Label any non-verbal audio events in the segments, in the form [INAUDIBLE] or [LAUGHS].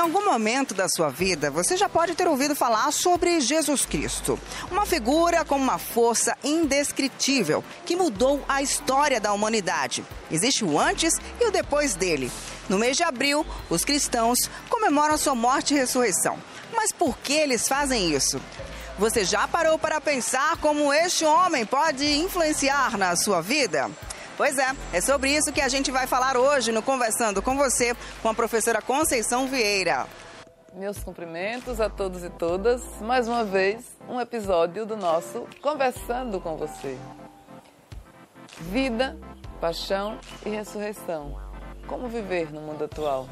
algum momento da sua vida, você já pode ter ouvido falar sobre Jesus Cristo. Uma figura com uma força indescritível que mudou a história da humanidade. Existe o antes e o depois dele. No mês de abril, os cristãos comemoram sua morte e ressurreição. Mas por que eles fazem isso? Você já parou para pensar como este homem pode influenciar na sua vida? Pois é, é sobre isso que a gente vai falar hoje no Conversando com você, com a professora Conceição Vieira. Meus cumprimentos a todos e todas. Mais uma vez, um episódio do nosso Conversando com você. Vida, paixão e ressurreição. Como viver no mundo atual?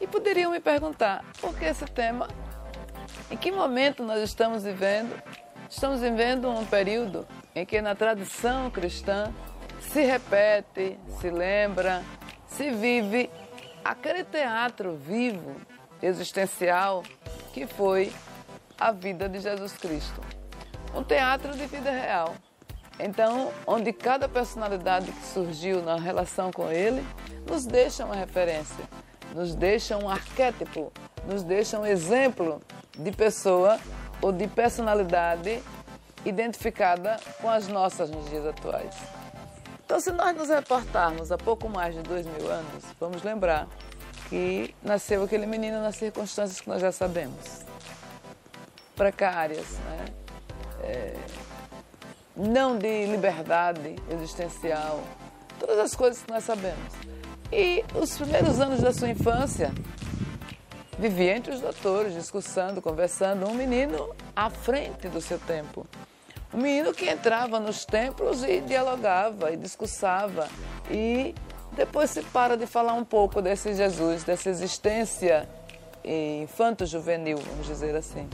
E poderiam me perguntar, por que esse tema? Em que momento nós estamos vivendo? Estamos vivendo um período em que na tradição cristã se repete, se lembra, se vive aquele teatro vivo, existencial, que foi a vida de Jesus Cristo. Um teatro de vida real. Então, onde cada personalidade que surgiu na relação com ele nos deixa uma referência, nos deixa um arquétipo, nos deixa um exemplo de pessoa ou de personalidade identificada com as nossas nos dias atuais. Então, se nós nos reportarmos há pouco mais de dois mil anos, vamos lembrar que nasceu aquele menino nas circunstâncias que nós já sabemos. Precárias, né? É, não de liberdade existencial, todas as coisas que nós sabemos. E os primeiros anos da sua infância, vivia entre os doutores, discussando, conversando, um menino à frente do seu tempo. Um menino que entrava nos templos e dialogava e discursava. E depois se para de falar um pouco desse Jesus, dessa existência infanto-juvenil, vamos dizer assim.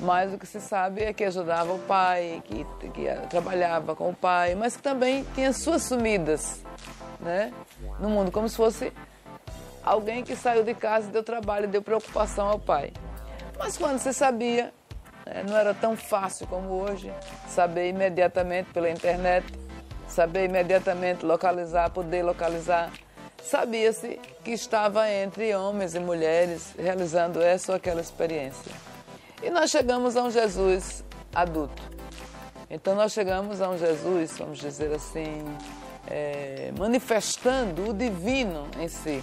Mas o que se sabe é que ajudava o pai, que, que trabalhava com o pai, mas que também tinha suas sumidas né, no mundo, como se fosse alguém que saiu de casa deu trabalho, deu preocupação ao pai. Mas quando se sabia não era tão fácil como hoje saber imediatamente pela internet, saber imediatamente localizar, poder localizar. Sabia-se que estava entre homens e mulheres realizando essa ou aquela experiência. E nós chegamos a um Jesus adulto. Então nós chegamos a um Jesus, vamos dizer assim, é, manifestando o divino em si,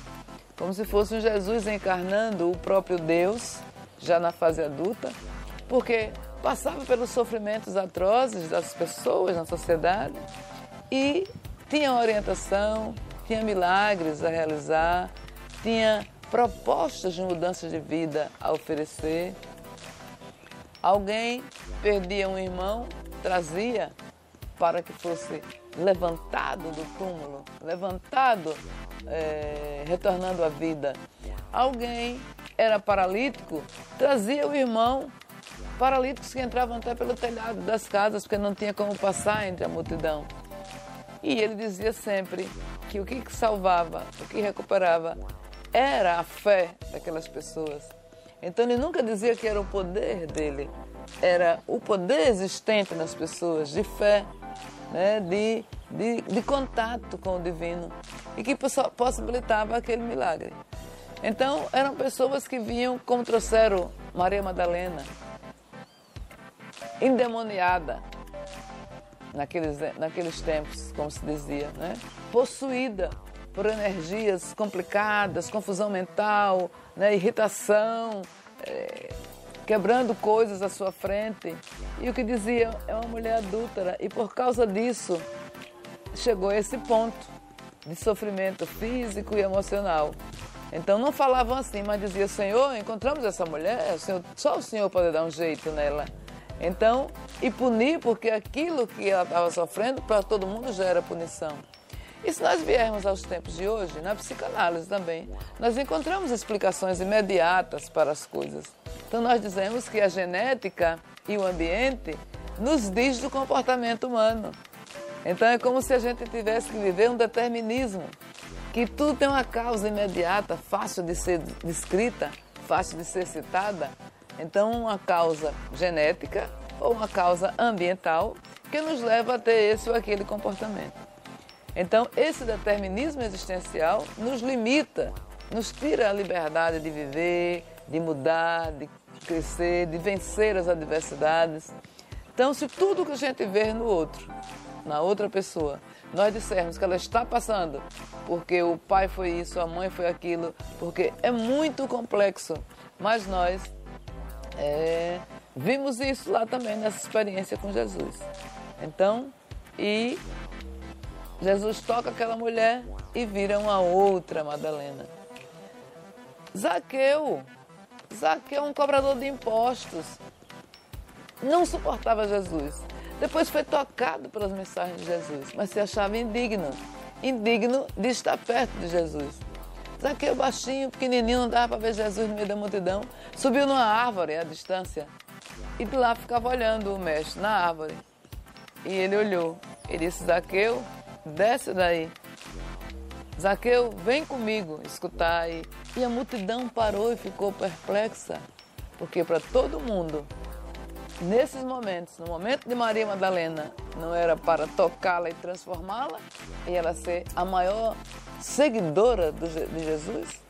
como se fosse um Jesus encarnando o próprio Deus, já na fase adulta, porque passava pelos sofrimentos atrozes das pessoas na sociedade e tinha orientação, tinha milagres a realizar, tinha propostas de mudança de vida a oferecer. Alguém perdia um irmão, trazia para que fosse levantado do túmulo, levantado, é, retornando à vida. Alguém era paralítico, trazia o irmão paralíticos que entravam até pelo telhado das casas porque não tinha como passar entre a multidão. E ele dizia sempre que o que salvava, o que recuperava, era a fé daquelas pessoas. Então ele nunca dizia que era o poder dele, era o poder existente nas pessoas, de fé, né, de, de, de contato com o divino, e que possibilitava aquele milagre. Então eram pessoas que vinham, como trouxeram Maria Madalena, endemoniada naqueles, naqueles tempos, como se dizia, né? possuída por energias complicadas, confusão mental, né? irritação, é, quebrando coisas à sua frente. E o que dizia é uma mulher adúltera, e por causa disso chegou a esse ponto de sofrimento físico e emocional. Então não falavam assim, mas dizia: Senhor, encontramos essa mulher, senhor, só o Senhor pode dar um jeito nela. Então, e punir, porque aquilo que ela estava sofrendo, para todo mundo já era punição. E se nós viermos aos tempos de hoje, na psicanálise também, nós encontramos explicações imediatas para as coisas. Então, nós dizemos que a genética e o ambiente nos diz do comportamento humano. Então, é como se a gente tivesse que viver um determinismo, que tudo tem uma causa imediata, fácil de ser descrita, fácil de ser citada, então, uma causa genética ou uma causa ambiental que nos leva a ter esse ou aquele comportamento. Então, esse determinismo existencial nos limita nos tira a liberdade de viver, de mudar, de crescer, de vencer as adversidades. Então, se tudo que a gente vê no outro, na outra pessoa, nós dissermos que ela está passando porque o pai foi isso, a mãe foi aquilo, porque é muito complexo, mas nós é, vimos isso lá também nessa experiência com Jesus. Então, e Jesus toca aquela mulher e vira uma outra Madalena. Zaqueu, Zaqueu, um cobrador de impostos, não suportava Jesus. Depois foi tocado pelas mensagens de Jesus, mas se achava indigno, indigno de estar perto de Jesus. Zaqueu baixinho, pequenininho, não dava para ver Jesus no meio da multidão, subiu numa árvore à distância e de lá ficava olhando o mestre na árvore. E ele olhou. Ele disse: Zaqueu, desce daí. Zaqueu, vem comigo escutar. E, e a multidão parou e ficou perplexa, porque para todo mundo nesses momentos, no momento de Maria Madalena, não era para tocá-la e transformá-la, e ela ser a maior seguidora de Jesus?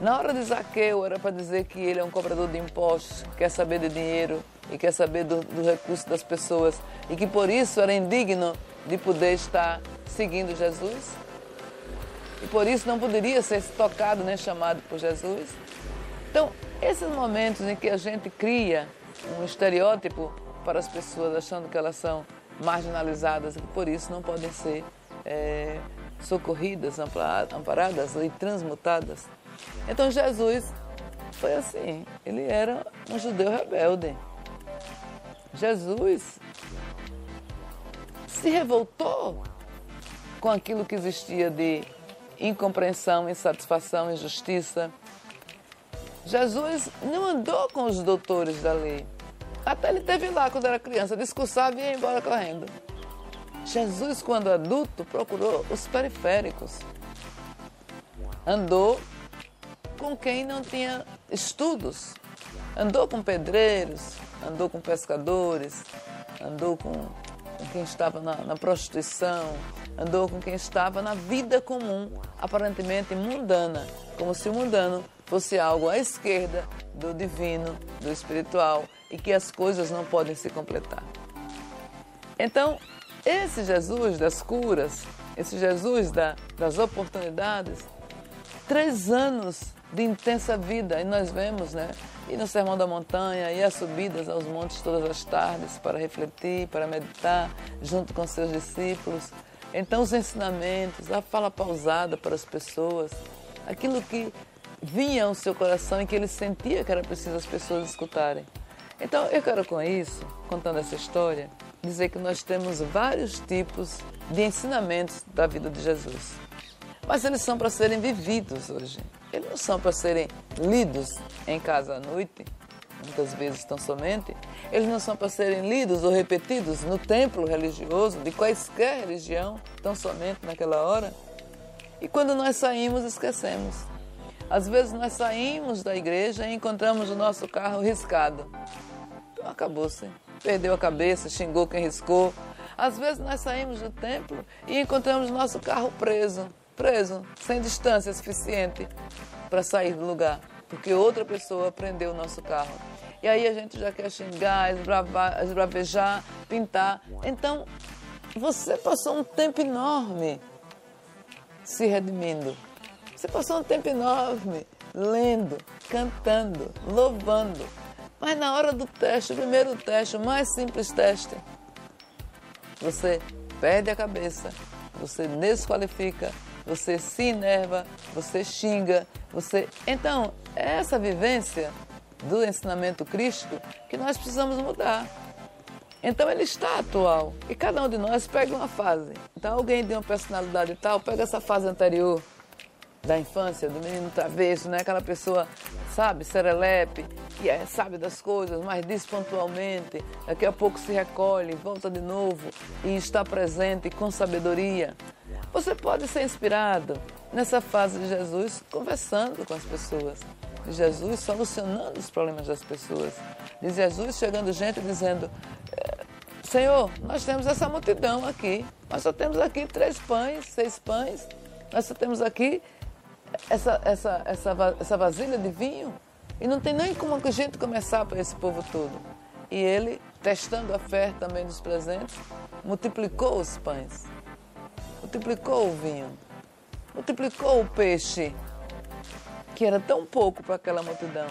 Na hora de Zaqueu, era para dizer que ele é um cobrador de impostos, quer saber de dinheiro e quer saber do, do recurso das pessoas, e que por isso era indigno de poder estar seguindo Jesus? E por isso não poderia ser tocado nem chamado por Jesus? Então, esses momentos em que a gente cria um estereótipo para as pessoas, achando que elas são marginalizadas e por isso não podem ser é, socorridas, amparadas e transmutadas. Então Jesus foi assim, ele era um judeu rebelde. Jesus se revoltou com aquilo que existia de incompreensão, insatisfação, injustiça, Jesus não andou com os doutores da lei. Até ele teve lá quando era criança, discursava e ia embora correndo. Jesus, quando adulto, procurou os periféricos. Andou com quem não tinha estudos. Andou com pedreiros, andou com pescadores, andou com, quem estava na, na prostituição, andou com quem estava na vida comum, aparentemente mundana, como se o mundano fosse algo à esquerda do divino, do espiritual e que as coisas não podem se completar. Então, esse Jesus das curas, esse Jesus da, das oportunidades, três anos de intensa vida, e nós vemos, né? E no Sermão da Montanha, e as subidas aos montes todas as tardes para refletir, para meditar, junto com seus discípulos. Então, os ensinamentos, a fala pausada para as pessoas, aquilo que vinha ao seu coração e que ele sentia que era preciso as pessoas escutarem. Então, eu quero com isso, contando essa história, dizer que nós temos vários tipos de ensinamentos da vida de Jesus. Mas eles são para serem vividos hoje. Eles não são para serem lidos em casa à noite, muitas vezes tão somente. Eles não são para serem lidos ou repetidos no templo religioso, de quaisquer religião, tão somente naquela hora. E quando nós saímos, esquecemos. Às vezes nós saímos da igreja e encontramos o nosso carro riscado. Então acabou-se. Perdeu a cabeça, xingou quem riscou. Às vezes nós saímos do templo e encontramos nosso carro preso, preso, sem distância suficiente para sair do lugar, porque outra pessoa prendeu o nosso carro. E aí a gente já quer xingar, esbravejar, pintar. Então, você passou um tempo enorme se redimindo você passou um tempo enorme lendo, cantando, louvando. Mas na hora do teste, o primeiro teste, o mais simples teste, você perde a cabeça, você desqualifica, você se enerva, você xinga, você. Então, é essa vivência do ensinamento crístico que nós precisamos mudar. Então ele está atual. E cada um de nós pega uma fase. Então alguém de uma personalidade tal pega essa fase anterior da infância, do menino travesso, né? Aquela pessoa, sabe, serelepe, que é, sabe das coisas, mas diz pontualmente, daqui a pouco se recolhe, volta de novo e está presente com sabedoria. Você pode ser inspirado nessa fase de Jesus conversando com as pessoas, de Jesus solucionando os problemas das pessoas, de Jesus chegando gente dizendo: é, Senhor, nós temos essa multidão aqui, nós só temos aqui três pães, seis pães, nós só temos aqui essa, essa, essa, essa vasilha de vinho e não tem nem como a gente começar para esse povo todo. E ele, testando a fé também dos presentes, multiplicou os pães, multiplicou o vinho, multiplicou o peixe, que era tão pouco para aquela multidão,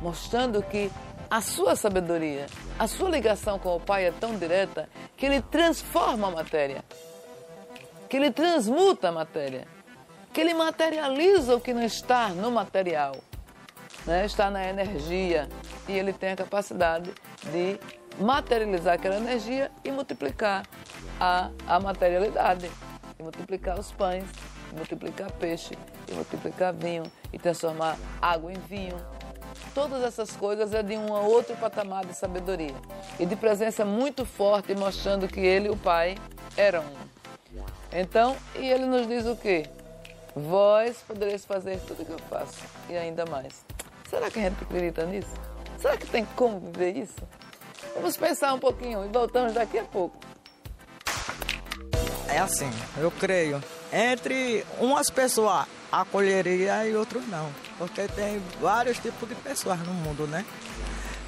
mostrando que a sua sabedoria, a sua ligação com o Pai é tão direta que ele transforma a matéria, que ele transmuta a matéria, que ele materializa o que não está no material né, está na energia e ele tem a capacidade de materializar aquela energia e multiplicar a, a materialidade, e multiplicar os pães, e multiplicar peixe, e multiplicar vinho, e transformar água em vinho. Todas essas coisas é de um outro patamar de sabedoria e de presença muito forte, mostrando que ele e o Pai eram um. Então, e ele nos diz o quê? Vós podereis fazer tudo o que eu faço e ainda mais. Será que a gente acredita nisso? Será que tem como viver isso? Vamos pensar um pouquinho e voltamos daqui a pouco. É assim, eu creio. Entre umas pessoas acolheria e outros não. Porque tem vários tipos de pessoas no mundo, né?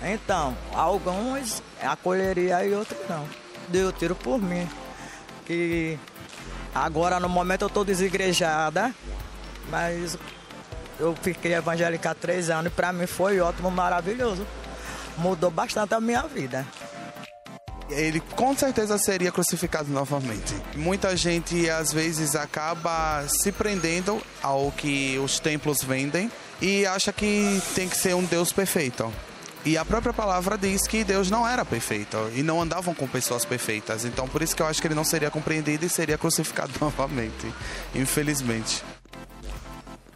Então, alguns acolheria e outros não. Deu tiro por mim. Que agora no momento eu estou desigrejada, mas eu fiquei evangélica há três anos e para mim foi ótimo, maravilhoso. Mudou bastante a minha vida. Ele com certeza seria crucificado novamente. Muita gente às vezes acaba se prendendo ao que os templos vendem e acha que tem que ser um Deus perfeito. E a própria palavra diz que Deus não era perfeito e não andavam com pessoas perfeitas. Então por isso que eu acho que ele não seria compreendido e seria crucificado [LAUGHS] novamente, infelizmente.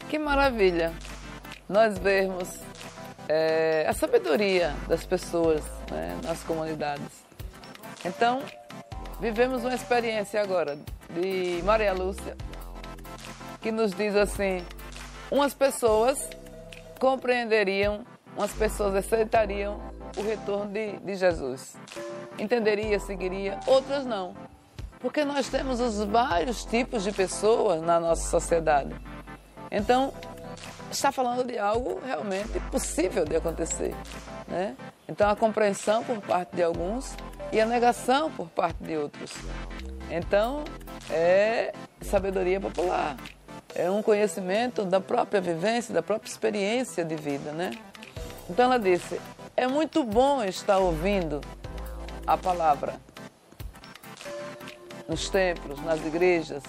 Que maravilha nós vermos é, a sabedoria das pessoas né, nas comunidades. Então, vivemos uma experiência agora de Maria Lúcia, que nos diz assim: umas pessoas compreenderiam, umas pessoas aceitariam o retorno de, de Jesus. Entenderia, seguiria, outras não. Porque nós temos os vários tipos de pessoas na nossa sociedade. Então, está falando de algo realmente possível de acontecer. Né? Então, a compreensão por parte de alguns e a negação por parte de outros. Então, é sabedoria popular. É um conhecimento da própria vivência, da própria experiência de vida, né? Então ela disse: é muito bom estar ouvindo a palavra nos templos, nas igrejas,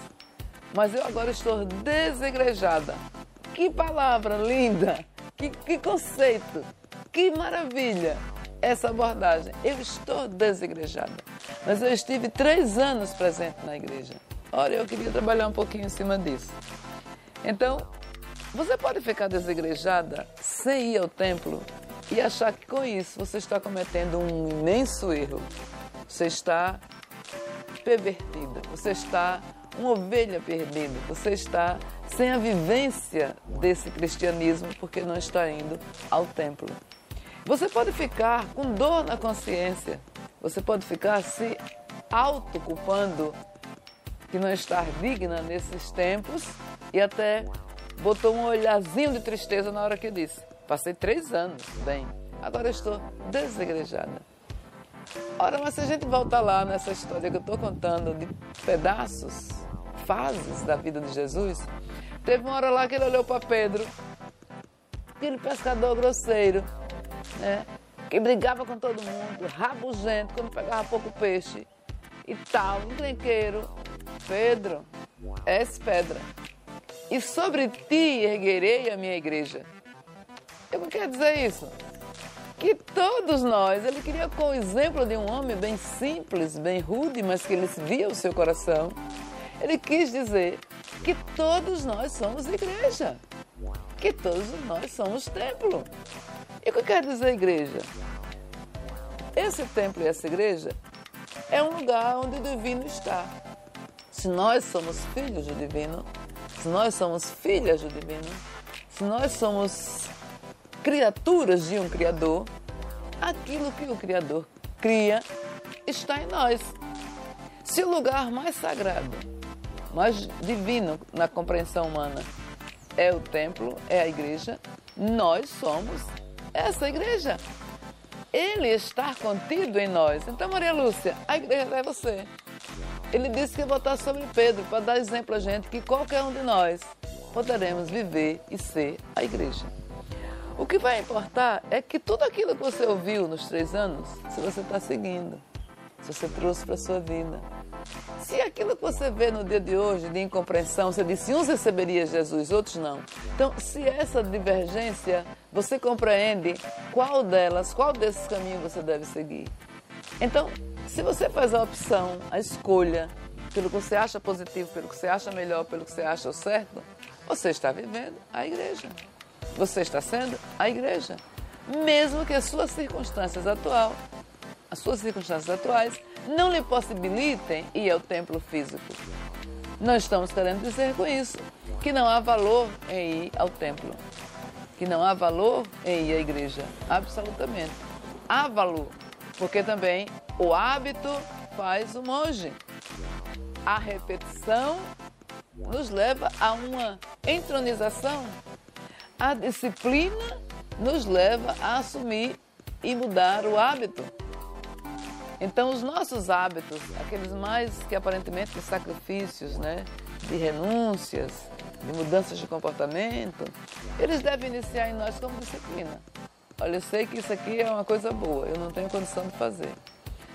mas eu agora estou desigrejada. Que palavra linda! Que, que conceito! Que maravilha! Essa abordagem. Eu estou desigrejada, mas eu estive três anos presente na igreja. Olha, eu queria trabalhar um pouquinho em cima disso. Então, você pode ficar desigrejada sem ir ao templo e achar que com isso você está cometendo um imenso erro. Você está pervertida, você está uma ovelha perdida. Você está sem a vivência desse cristianismo porque não está indo ao templo. Você pode ficar com dor na consciência. Você pode ficar se autoculpando que não está digna nesses tempos e até botou um olhazinho de tristeza na hora que disse: Passei três anos bem, agora estou desegrejada. Ora, mas se a gente voltar lá nessa história que eu estou contando de pedaços, fases da vida de Jesus, teve uma hora lá que ele olhou para Pedro, aquele pescador grosseiro, né? Que brigava com todo mundo, rabugento, quando pegava pouco peixe e tal, encrenqueiro. Pedro, és pedra. E sobre ti erguerei a minha igreja. O que quer dizer isso? Que todos nós, ele queria com o exemplo de um homem bem simples, bem rude, mas que ele via o seu coração, ele quis dizer que todos nós somos igreja, que todos nós somos templo. E o que quer dizer igreja? Esse templo e essa igreja é um lugar onde o divino está. Se nós somos filhos do divino, se nós somos filhas do divino, se nós somos criaturas de um Criador, aquilo que o Criador cria está em nós. Se o lugar mais sagrado mais divino na compreensão humana. é o templo, é a igreja, nós somos essa igreja. Ele está contido em nós. Então, Maria Lúcia, a igreja é você. Ele disse que ia botar sobre Pedro para dar exemplo a gente que qualquer um de nós poderemos viver e ser a igreja. O que vai importar é que tudo aquilo que você ouviu nos três anos, se você está seguindo, se você trouxe para a sua vida, se aquilo que você vê no dia de hoje de incompreensão, você disse uns receberia Jesus, outros não. Então, se essa divergência você compreende qual delas, qual desses caminhos você deve seguir. Então, se você faz a opção, a escolha, pelo que você acha positivo, pelo que você acha melhor, pelo que você acha certo, você está vivendo a igreja. Você está sendo a igreja. Mesmo que as suas circunstâncias atuais, as suas circunstâncias atuais não lhe possibilitem ir ao templo físico. Não estamos querendo dizer com isso que não há valor em ir ao templo, que não há valor em ir à igreja. Absolutamente. Há valor, porque também o hábito faz o monge. A repetição nos leva a uma entronização. A disciplina nos leva a assumir e mudar o hábito. Então, os nossos hábitos, aqueles mais que aparentemente de sacrifícios, né, de renúncias, de mudanças de comportamento, eles devem iniciar em nós como disciplina. Olha, eu sei que isso aqui é uma coisa boa, eu não tenho condição de fazer,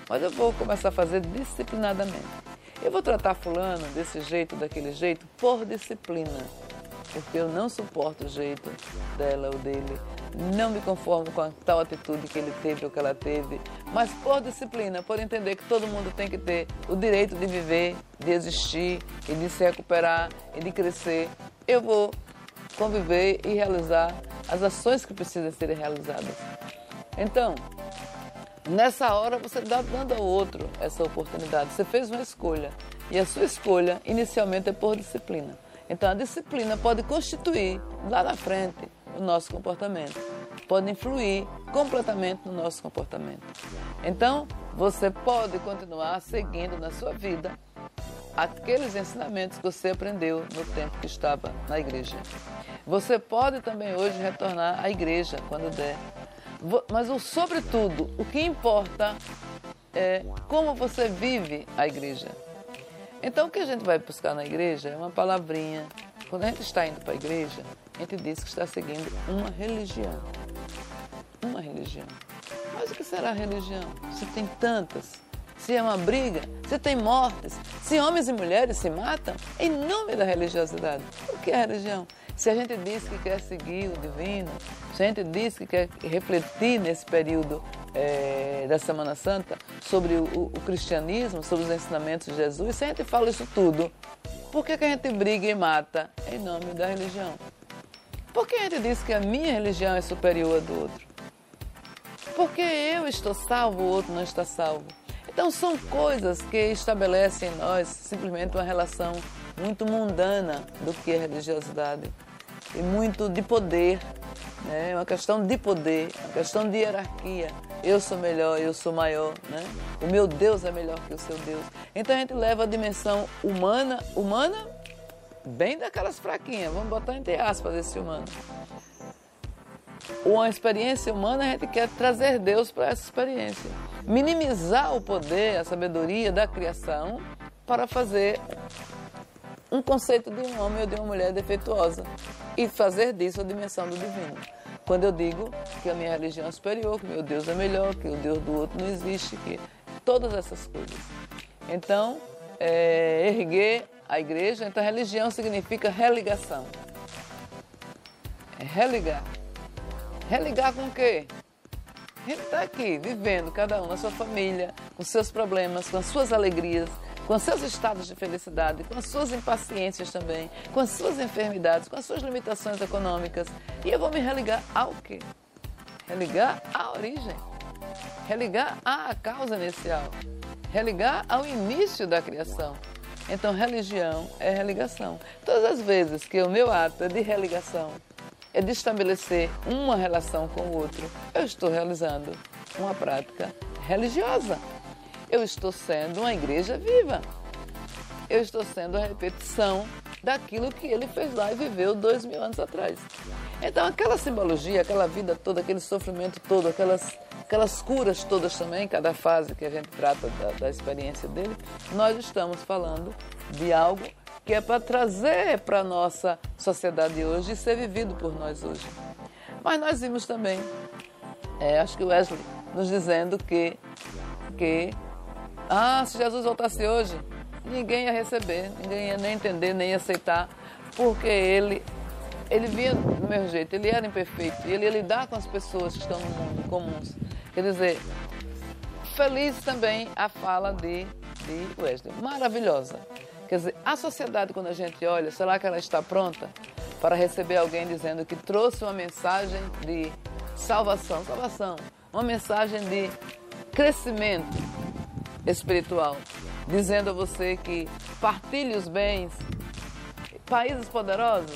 mas eu vou começar a fazer disciplinadamente. Eu vou tratar fulano desse jeito, daquele jeito, por disciplina, porque eu não suporto o jeito dela ou dele não me conformo com a tal atitude que ele teve ou que ela teve, mas por disciplina, por entender que todo mundo tem que ter o direito de viver, de existir e de se recuperar e de crescer, eu vou conviver e realizar as ações que precisam ser realizadas. Então, nessa hora você está dando ao outro essa oportunidade. Você fez uma escolha e a sua escolha inicialmente é por disciplina. Então a disciplina pode constituir lá na frente o nosso comportamento, pode influir completamente no nosso comportamento. Então, você pode continuar seguindo na sua vida aqueles ensinamentos que você aprendeu no tempo que estava na igreja. Você pode também hoje retornar à igreja quando der. Mas, o, sobretudo, o que importa é como você vive a igreja. Então, o que a gente vai buscar na igreja é uma palavrinha. Quando a gente está indo para a igreja, a gente diz que está seguindo uma religião. Uma religião. Mas o que será religião? Se tem tantas. Se é uma briga, se tem mortes, se homens e mulheres se matam em nome da religiosidade. O que é religião? Se a gente diz que quer seguir o divino, se a gente diz que quer refletir nesse período é, da Semana Santa sobre o, o, cristianismo, sobre os ensinamentos de Jesus, se a gente fala isso tudo, por que, que a gente briga e mata em nome da religião? Por que a gente diz que a minha religião é superior à do outro? Porque eu estou salvo, o outro não está salvo. Então são coisas que estabelecem em nós simplesmente uma relação muito mundana do que é religiosidade e muito de poder, né? É uma questão de poder, uma questão de hierarquia. Eu sou melhor, eu sou maior, né? O meu Deus é melhor que o seu Deus. Então a gente leva a dimensão humana, humana bem daquelas fraquinhas, vamos botar entre aspas esse humano. Uma experiência humana, a gente quer trazer Deus para essa experiência. Minimizar o poder, a sabedoria da criação para fazer um conceito de um homem ou de uma mulher defeituosa e fazer disso a dimensão do divino. Quando eu digo que a minha religião é superior, que meu Deus é melhor, que o Deus do outro não existe, que todas essas coisas. Então, é, erguer a igreja, então religião significa religação. É religar. Religar com o quê? A gente está aqui, vivendo, cada um na sua família, com seus problemas, com as suas alegrias, com seus estados de felicidade, com as suas impaciências também, com as suas enfermidades, com as suas limitações econômicas. E eu vou me religar ao quê? Religar à origem, religar à causa inicial, religar ao início da criação. Então, religião é religação. Todas as vezes que o meu ato é de religação, é de estabelecer uma relação com o outro, eu estou realizando uma prática religiosa eu estou sendo uma igreja viva. Eu estou sendo a repetição daquilo que ele fez lá e viveu dois mil anos atrás. Então, aquela simbologia, aquela vida toda, aquele sofrimento todo, aquelas, aquelas curas todas também, cada fase que a gente trata da, da experiência dele, nós estamos falando de algo que é para trazer para a nossa sociedade hoje e ser vivido por nós hoje. Mas nós vimos também, é, acho que o Wesley nos dizendo que, que ah, se Jesus voltasse hoje, ninguém ia receber, ninguém ia nem entender, nem aceitar, porque ele, ele vinha do meu jeito, ele era imperfeito, ele ia lidar com as pessoas que estão no mundo comuns. Quer dizer, feliz também a fala de, de Wesley, maravilhosa. Quer dizer, a sociedade, quando a gente olha, será que ela está pronta para receber alguém dizendo que trouxe uma mensagem de salvação, salvação, uma mensagem de crescimento espiritual, dizendo a você que partilhe os bens, países poderosos,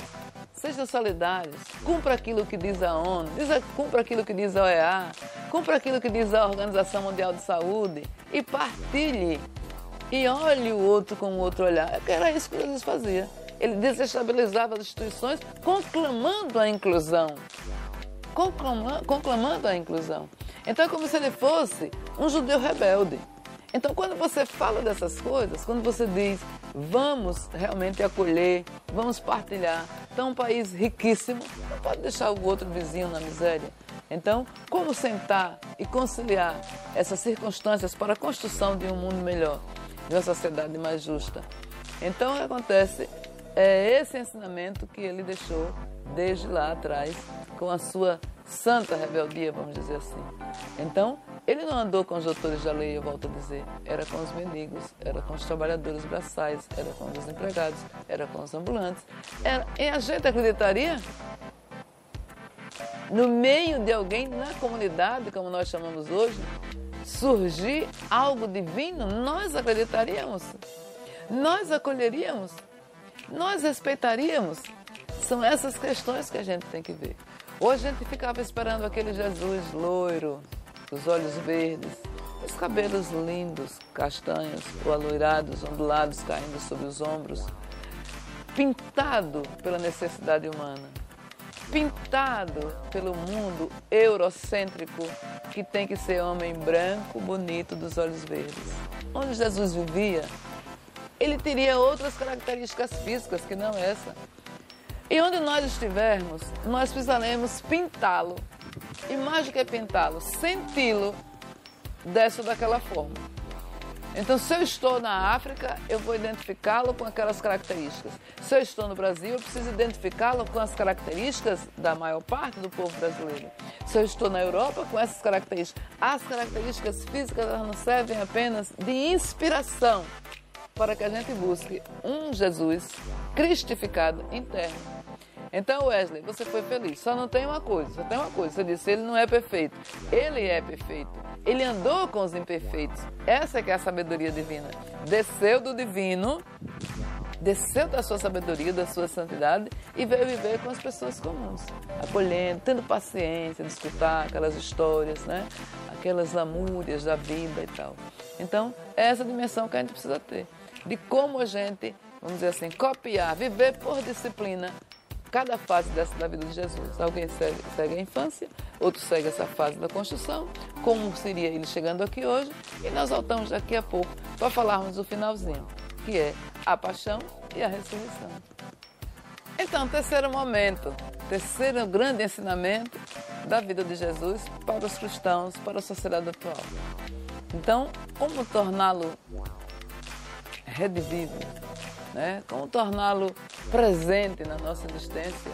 sejam solidários, cumpra aquilo que diz a ONU, cumpra aquilo que diz a OEA, cumpra aquilo que diz a Organização Mundial de Saúde e partilhe e olhe o outro com o outro olhar. Era isso que Jesus fazia. Ele desestabilizava as instituições conclamando a inclusão. Conclamando, conclamando a inclusão. Então é como se ele fosse um judeu rebelde. Então, quando você fala dessas coisas, quando você diz vamos realmente acolher, vamos partilhar, então um país riquíssimo não pode deixar o outro vizinho na miséria. Então, como sentar e conciliar essas circunstâncias para a construção de um mundo melhor, de uma sociedade mais justa? Então, o que acontece é esse ensinamento que ele deixou desde lá atrás, com a sua santa rebeldia, vamos dizer assim. Então, ele não andou com os doutores da lei, eu volto a dizer. Era com os mendigos, era com os trabalhadores braçais, era com os empregados, era com os ambulantes. Era, e a gente acreditaria? No meio de alguém na comunidade, como nós chamamos hoje, surgir algo divino, nós acreditaríamos, nós acolheríamos, nós respeitaríamos. São essas questões que a gente tem que ver. Hoje a gente ficava esperando aquele Jesus loiro, os olhos verdes, os cabelos lindos, castanhos ou aloirados, ondulados caindo sobre os ombros, pintado pela necessidade humana, pintado pelo mundo eurocêntrico que tem que ser homem branco, bonito, dos olhos verdes. Onde Jesus vivia, ele teria outras características físicas que não essa. E onde nós estivermos, nós precisaremos pintá-lo e mais do que pintá-lo, senti-lo dessa daquela forma. Então, se eu estou na África, eu vou identificá-lo com aquelas características. Se eu estou no Brasil, eu preciso identificá-lo com as características da maior parte do povo brasileiro. Se eu estou na Europa, com essas características. As características físicas não servem apenas de inspiração para que a gente busque um Jesus cristificado interno. Então, Wesley, você foi feliz. Só não tem uma coisa, só tem uma coisa. Você disse, ele não é perfeito. Ele é perfeito. Ele andou com os imperfeitos. Essa que é a sabedoria divina. Desceu do divino, desceu da sua sabedoria, da sua santidade e veio viver com as pessoas comuns, acolhendo, tendo paciência de escutar aquelas histórias, né? Aquelas lamúrias da vida e tal. Então, é essa dimensão que a gente precisa ter. De como a gente, vamos dizer assim, copiar, viver por disciplina cada fase dessa da vida de Jesus. Alguém segue, segue, a infância, outro segue essa fase da construção, como seria ele chegando aqui hoje, e nós voltamos daqui a pouco para falarmos do finalzinho, que é a paixão e a ressurreição. Então, terceiro momento, terceiro grande ensinamento da vida de Jesus para os cristãos, para a sociedade atual. Então, como torná-lo redivivo, né? como torná-lo presente na nossa existência.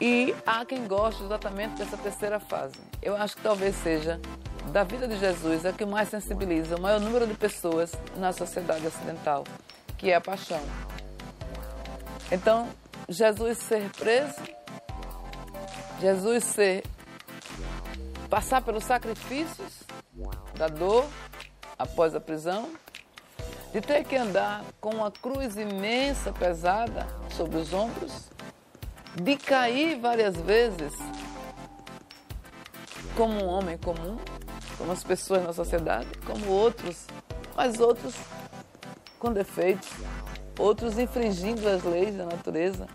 E há quem goste exatamente dessa terceira fase. Eu acho que talvez seja da vida de Jesus a que mais sensibiliza o maior número de pessoas na sociedade ocidental, que é a paixão. Então, Jesus ser preso, Jesus ser passar pelos sacrifícios da dor após a prisão, de ter que andar com uma cruz imensa, pesada sobre os ombros, de cair várias vezes como um homem comum, como as pessoas na sociedade, como outros, mas outros com defeitos, outros infringindo as leis da natureza,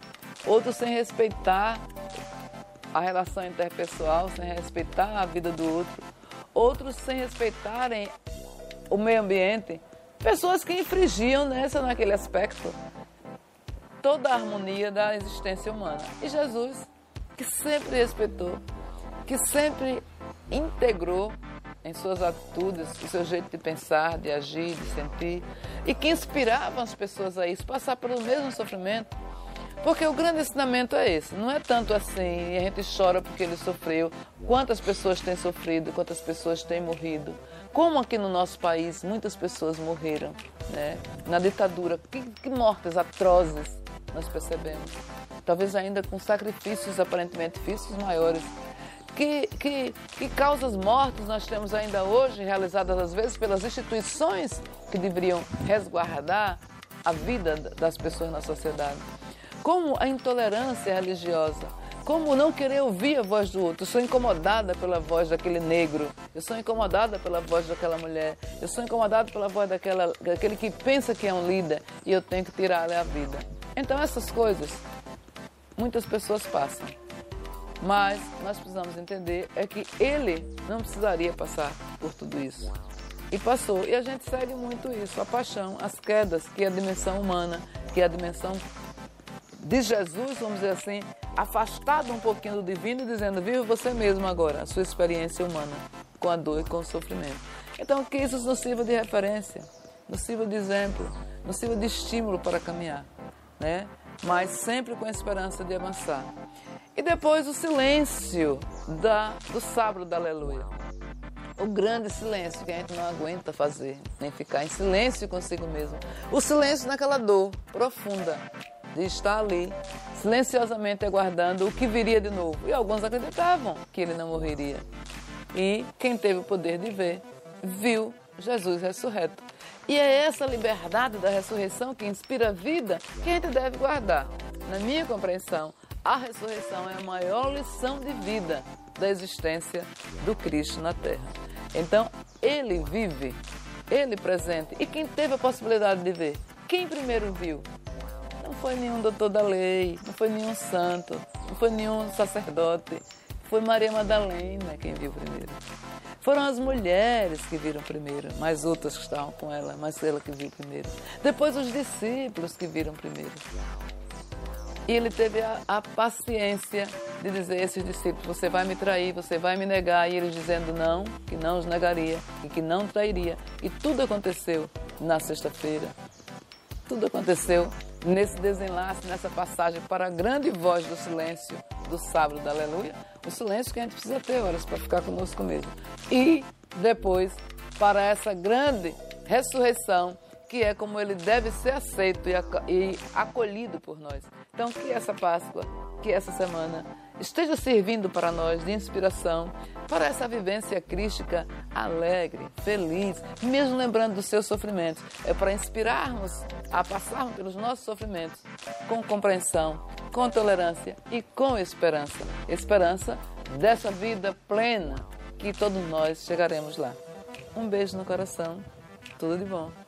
outros sem respeitar a relação interpessoal, sem respeitar a vida do outro, outros sem respeitarem o meio ambiente, pessoas que infringiam nessa naquele aspecto toda a harmonia da existência humana. E Jesus, que sempre respeitou, que sempre integrou em suas atitudes, o seu jeito de pensar, de agir, de sentir, e que inspirava as pessoas a isso, passar pelo mesmo sofrimento. Porque o grande ensinamento é esse, não é tanto assim, a gente chora porque ele sofreu, quantas pessoas têm sofrido, quantas pessoas têm morrido. Como aqui no nosso país muitas pessoas morreram, né? na ditadura, que, que mortes atrozes nós percebemos. Talvez ainda com sacrifícios aparentemente físicos maiores que, que, que causas mortas nós temos ainda hoje, realizadas às vezes pelas instituições que deveriam resguardar a vida das pessoas na sociedade. Como a intolerância religiosa, como não querer ouvir a voz do outro. Eu sou incomodada pela voz daquele negro, eu sou incomodada pela voz daquela mulher, eu sou incomodada pela voz daquela, daquele que pensa que é um líder e eu tenho que tirar-lhe a vida. Então, essas coisas, muitas pessoas passam. Mas nós precisamos entender é que ele não precisaria passar por tudo isso. E passou. E a gente segue muito isso, a paixão, as quedas, que é a dimensão humana, que é a dimensão de Jesus, vamos dizer assim, afastado um pouquinho do divino dizendo, vive você mesmo agora, a sua experiência humana, com a dor e com o sofrimento. Então, que isso nos sirva de referência, nos sirva de exemplo, nos sirva de estímulo para caminhar, né? Mas sempre com a esperança de avançar. E depois o silêncio da, do sábado da aleluia. O grande silêncio que a gente não aguenta fazer, nem ficar em silêncio consigo mesmo. O silêncio naquela dor profunda estar ali, silenciosamente aguardando o que viria de novo. E alguns acreditavam que ele não morreria. E quem teve o poder de ver, viu Jesus ressurreto. E é essa liberdade da ressurreição que inspira a vida que a gente deve guardar. Na minha compreensão, a ressurreição é a maior lição de vida da existência do Cristo na Terra. Então, ele vive, ele presente. E quem teve a possibilidade de ver? Quem primeiro viu? Foi nenhum doutor da lei, não foi nenhum santo, não foi nenhum sacerdote. Foi Maria Madalena quem viu primeiro. Foram as mulheres que viram primeiro, mais outras que estavam com ela, mas ela que viu primeiro. Depois os discípulos que viram primeiro. E ele teve a, a, paciência de dizer a esses discípulos: Você vai me trair, você vai me negar. E eles dizendo não, que não os negaria e que não trairia. E tudo aconteceu na sexta-feira. Tudo aconteceu nesse desenlace, nessa passagem para a grande voz do silêncio do sábado da aleluia. O silêncio que a gente precisa ter horas para ficar conosco mesmo. E depois para essa grande ressurreição que é como ele deve ser aceito e acolhido por nós. Então, que essa Páscoa, que essa semana esteja servindo para nós de inspiração para essa vivência crística alegre, feliz, mesmo lembrando dos seus sofrimentos. É para inspirarmos a passarmos pelos nossos sofrimentos com compreensão, com tolerância e com esperança. Esperança dessa vida plena que todos nós chegaremos lá. Um beijo no coração. Tudo de bom.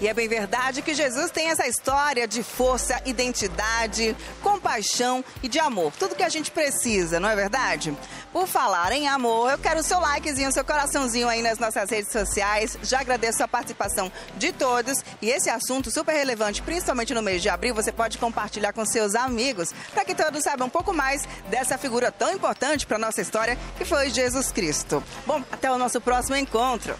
E é bem verdade que Jesus tem essa história de força, identidade, compaixão e de amor. Tudo que a gente precisa, não é verdade? Por falar em amor, eu quero o seu likezinho, seu coraçãozinho aí nas nossas redes sociais. Já agradeço a participação de todos. E esse assunto super relevante, principalmente no mês de abril, você pode compartilhar com seus amigos para que todos saibam um pouco mais dessa figura tão importante para nossa história que foi Jesus Cristo. Bom, até o nosso próximo encontro.